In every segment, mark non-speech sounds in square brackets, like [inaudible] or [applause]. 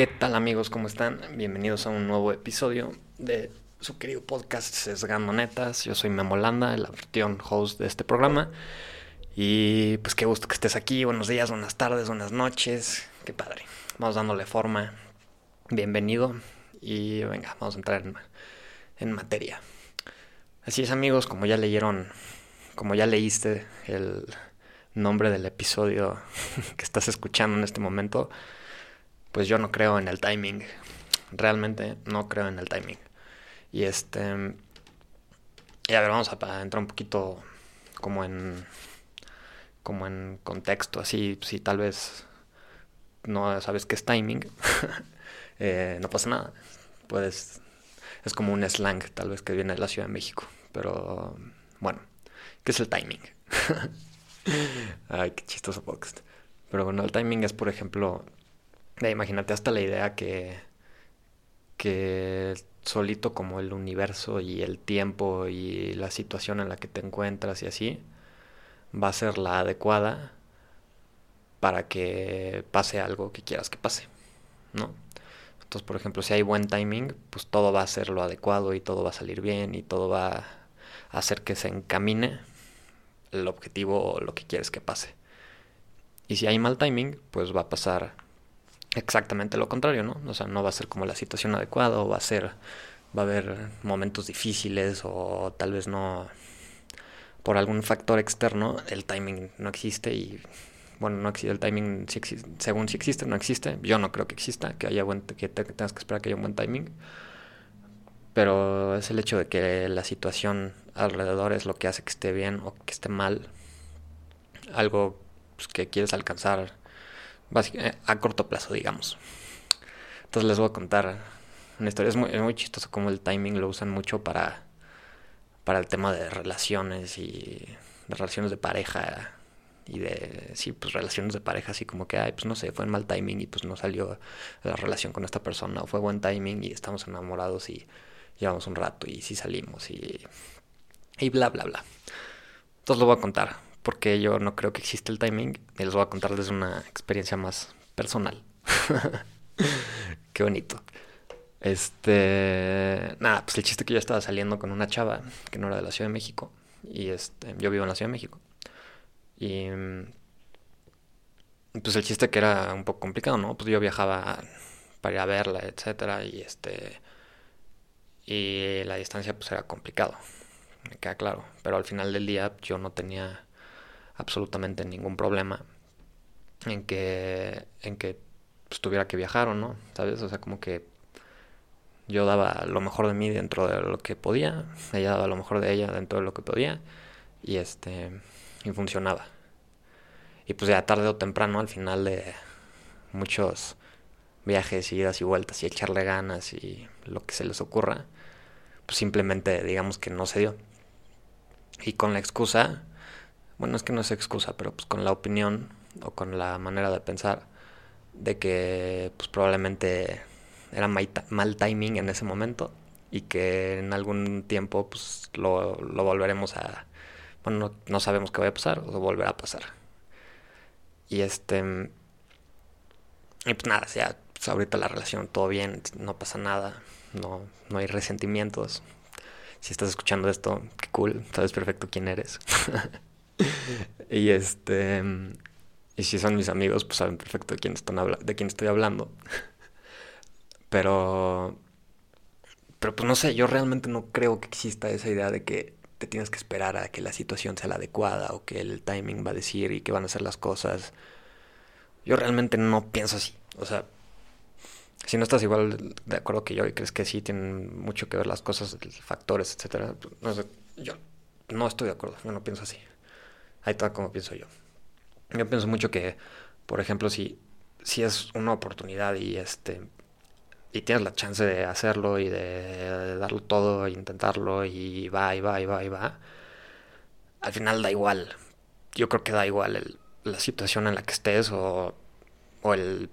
¿Qué tal amigos? ¿Cómo están? Bienvenidos a un nuevo episodio de su querido podcast Sesgando Netas. Yo soy Memolanda, el anfitrión host de este programa. Y pues qué gusto que estés aquí. Buenos días, buenas tardes, buenas noches. Qué padre. Vamos dándole forma. Bienvenido. Y venga, vamos a entrar en, en materia. Así es amigos, como ya leyeron, como ya leíste el nombre del episodio [laughs] que estás escuchando en este momento, pues yo no creo en el timing. Realmente no creo en el timing. Y este... Y a ver, vamos a, entrar un poquito como en... Como en contexto, así, si tal vez no sabes qué es timing, [laughs] eh, no pasa nada. Puedes... Es como un slang tal vez que viene de la Ciudad de México. Pero bueno, ¿qué es el timing? [laughs] Ay, qué chistoso podcast. Pero bueno, el timing es, por ejemplo, imagínate hasta la idea que, que solito como el universo y el tiempo y la situación en la que te encuentras y así va a ser la adecuada para que pase algo que quieras que pase, ¿no? Entonces, por ejemplo, si hay buen timing, pues todo va a ser lo adecuado y todo va a salir bien y todo va a hacer que se encamine el objetivo o lo que quieres que pase. Y si hay mal timing, pues va a pasar exactamente lo contrario, ¿no? O sea, no va a ser como la situación adecuada o va a ser, va a haber momentos difíciles o tal vez no, por algún factor externo, el timing no existe y, bueno, no existe, el timing según si existe, no existe. Yo no creo que exista, que haya buen, que tengas que esperar que haya un buen timing. Pero es el hecho de que la situación alrededor es lo que hace que esté bien o que esté mal. Algo pues, que quieres alcanzar a corto plazo, digamos. Entonces les voy a contar una historia. Es muy, muy chistoso como el timing lo usan mucho para, para el tema de relaciones y de relaciones de pareja y de, sí, pues relaciones de pareja, así como que, ay, pues no sé, fue en mal timing y pues no salió la relación con esta persona, o fue buen timing y estamos enamorados y llevamos un rato y sí salimos y, y bla, bla, bla. Entonces lo voy a contar porque yo no creo que existe el timing y les voy a contar desde una experiencia más personal. [laughs] Qué bonito. Este, nada, pues el chiste que yo estaba saliendo con una chava que no era de la Ciudad de México y este, yo vivo en la Ciudad de México. Y pues el chiste que era un poco complicado, ¿no? Pues yo viajaba para ir a verla, etcétera, y este y la distancia pues era complicado. Me queda claro, pero al final del día yo no tenía absolutamente ningún problema en que, en que pues, tuviera que viajar o no, ¿sabes? O sea, como que yo daba lo mejor de mí dentro de lo que podía, ella daba lo mejor de ella dentro de lo que podía y este y funcionaba. Y pues ya tarde o temprano al final de muchos viajes, idas y vueltas y echarle ganas y lo que se les ocurra, pues simplemente digamos que no se dio. Y con la excusa bueno, es que no es excusa, pero pues con la opinión o con la manera de pensar de que pues probablemente era mal, timing en ese momento y que en algún tiempo pues lo, volveremos a bueno no, sabemos qué va a pasar o volverá a pasar. Y este y pues nada ya pues ahorita la relación todo bien no pasa nada no no hay resentimientos. Si estás escuchando esto qué cool sabes perfecto quién eres [laughs] [laughs] y este. Y si son mis amigos, pues saben perfecto de quién, de quién estoy hablando. [laughs] Pero. Pero pues no sé, yo realmente no creo que exista esa idea de que te tienes que esperar a que la situación sea la adecuada o que el timing va a decir y que van a ser las cosas. Yo realmente no pienso así. O sea, si no estás igual de acuerdo que yo y crees que sí tienen mucho que ver las cosas, factores, etcétera, pues, no sé, yo no estoy de acuerdo, yo no pienso así. Ahí está como pienso yo. Yo pienso mucho que, por ejemplo, si, si es una oportunidad y este y tienes la chance de hacerlo y de, darlo todo e intentarlo y va y va y va y va, al final da igual. Yo creo que da igual la situación en la que estés o, o el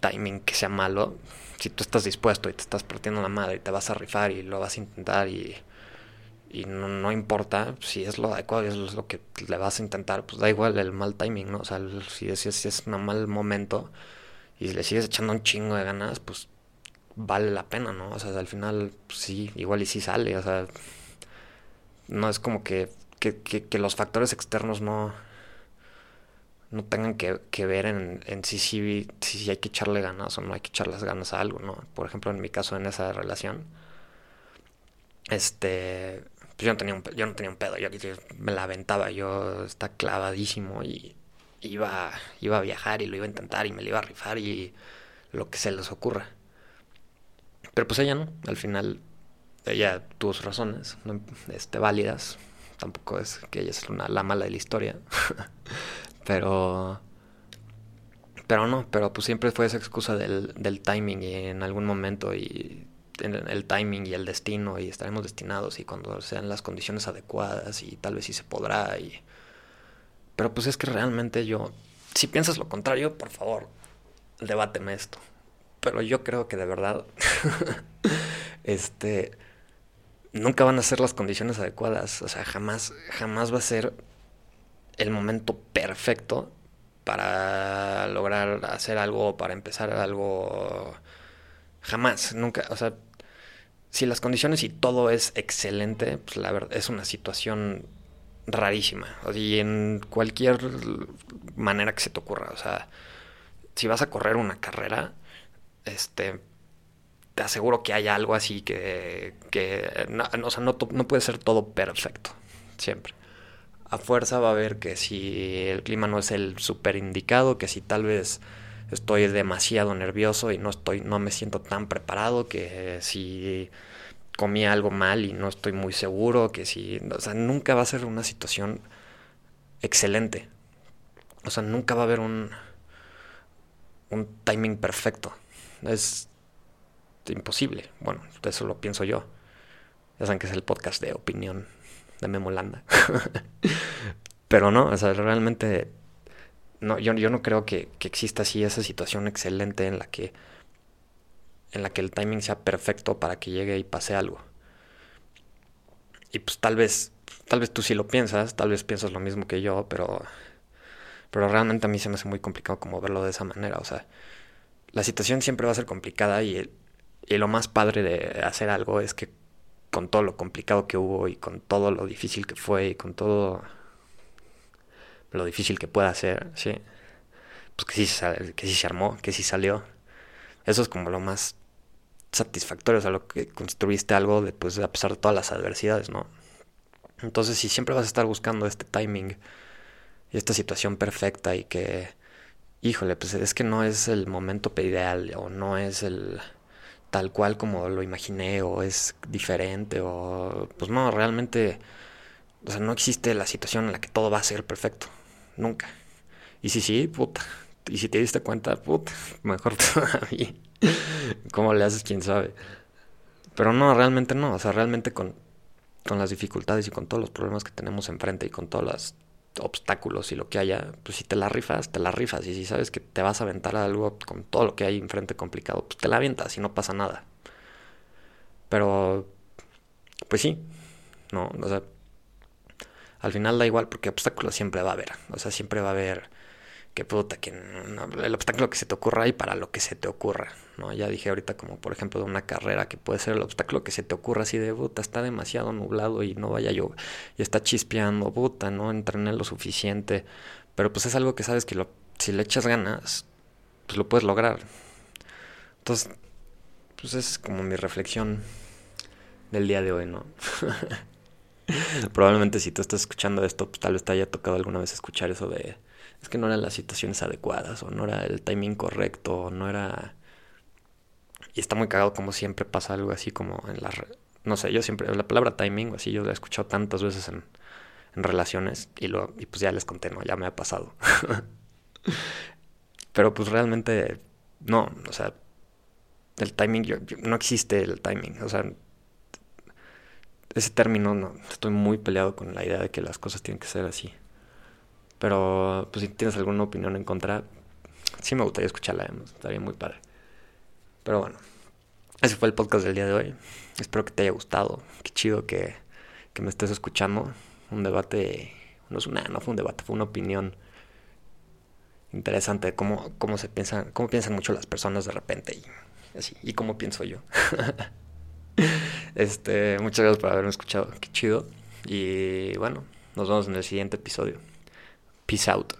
timing que sea malo. Si tú estás dispuesto y te estás partiendo la madre y te vas a rifar y lo vas a intentar y y no, importa si es lo adecuado, es lo que le vas a intentar, pues da igual el mal timing, ¿no? O sea, si es, si es un mal momento y si le sigues echando un chingo de ganas, pues vale la pena, ¿no? O sea, al final, pues, sí, igual y sí sale, o sea, no es como que, que, que, los factores externos no, no tengan que, que ver en, en si, si, si, hay que echarle ganas o no hay que echarles ganas a algo, ¿no? Por ejemplo, en mi caso, en esa relación, este, pues yo no tenía un, yo no tenía un pedo, yo, me la aventaba, yo estaba clavadísimo y iba, iba a viajar y lo iba a intentar y me lo iba a rifar y lo que se les ocurra. Pero pues ella no, al final ella tuvo sus razones, este, válidas, tampoco es que ella es una, la mala de la historia, [laughs] pero... Pero no, pero pues siempre fue esa excusa del, del timing y en algún momento y el timing y el destino y estaremos destinados y cuando sean las condiciones adecuadas y tal vez sí se podrá y pero pues es que realmente yo si piensas lo contrario por favor debáteme esto. Pero yo creo que de verdad [laughs] este nunca van a ser las condiciones adecuadas. O sea jamás jamás va a ser el momento perfecto para lograr hacer algo para empezar algo. Jamás nunca. O sea si las condiciones y todo es excelente, pues la verdad es una situación rarísima. Y en cualquier manera que se te ocurra. O sea, si vas a correr una carrera, este te aseguro que hay algo así que, que no, o sea, no, no puede ser todo perfecto, siempre. A fuerza va a haber que si el clima no es el super indicado, que si tal vez estoy demasiado nervioso y no estoy, no me siento tan preparado que si comí algo mal y no estoy muy seguro, que si, o sea, nunca va a ser una situación excelente. O sea, nunca va a haber un, un timing perfecto. Es imposible. Bueno, eso lo pienso yo. Ya saben que es el podcast de opinión de Memolanda. [laughs] Pero no, o sea, realmente no, yo, yo no creo que, que, exista así esa situación excelente en la que en la que el timing sea perfecto para que llegue y pase algo. Y pues tal vez tal vez tú sí lo piensas, tal vez piensas lo mismo que yo, pero pero realmente a mí se me hace muy complicado como verlo de esa manera, o sea, la situación siempre va a ser complicada y, y lo más padre de hacer algo es que con todo lo complicado que hubo y con todo lo difícil que fue y con todo lo difícil que pueda ser, ¿sí? Pues que sí, que sí se armó, que sí salió. Eso es como lo más satisfactorio, o sea, lo que construiste algo de a pesar de todas las adversidades, ¿no? Entonces, si siempre vas a estar buscando este timing y esta situación perfecta y que, híjole, pues es que no es el momento ideal o no es el tal cual como lo imaginé o es diferente o pues no, realmente, o sea, no existe la situación en la que todo va a ser perfecto nunca. Y si sí, puta. Y si te diste cuenta, puta, [laughs] mejor todavía. ¿Cómo le haces? ¿Quién sabe? Pero no, realmente no. O sea, realmente con, con las dificultades y con todos los problemas que tenemos enfrente y con todos los obstáculos y lo que haya, pues si te la rifas, te la rifas. Y si sabes que te vas a aventar algo con todo lo que hay enfrente complicado, pues te la avientas y no pasa nada. Pero, pues sí, no, o sea, al final da igual porque obstáculos siempre va a haber. O sea, siempre va a haber que puta, que el obstáculo que se te ocurra y para lo que se te ocurra, ¿no? Ya dije ahorita como por ejemplo de una carrera que puede ser el obstáculo que se te ocurra así de puta, está demasiado nublado y no vaya yo, y está chispeando, puta, no entrené lo suficiente, pero pues es algo que sabes que lo, si le echas ganas, pues lo puedes lograr. Entonces, pues es como mi reflexión del día de hoy, ¿no? [laughs] Probablemente si tú estás escuchando esto, pues tal vez te haya tocado alguna vez escuchar eso de es que no eran las situaciones adecuadas o no era el timing correcto o no era y está muy cagado como siempre pasa algo así como en la no sé, yo siempre la palabra timing así yo la he escuchado tantas veces en, en relaciones y lo y pues ya les conté, no, ya me ha pasado. [laughs] Pero pues realmente no, o sea, el timing no existe el timing, o sea, ese término no, estoy muy peleado con la idea de que las cosas tienen que ser así. Pero pues si tienes alguna opinión en contra, sí me gustaría escucharla, estaría muy padre. Pero bueno, ese fue el podcast del día de hoy. Espero que te haya gustado. Qué chido que, que me estés escuchando. Un debate, no es una, no fue un debate, fue una opinión interesante cómo, cómo se piensan, cómo piensan mucho las personas de repente y así, y cómo pienso yo. [laughs] este, muchas gracias por haberme escuchado, qué chido. Y bueno, nos vemos en el siguiente episodio. Peace out.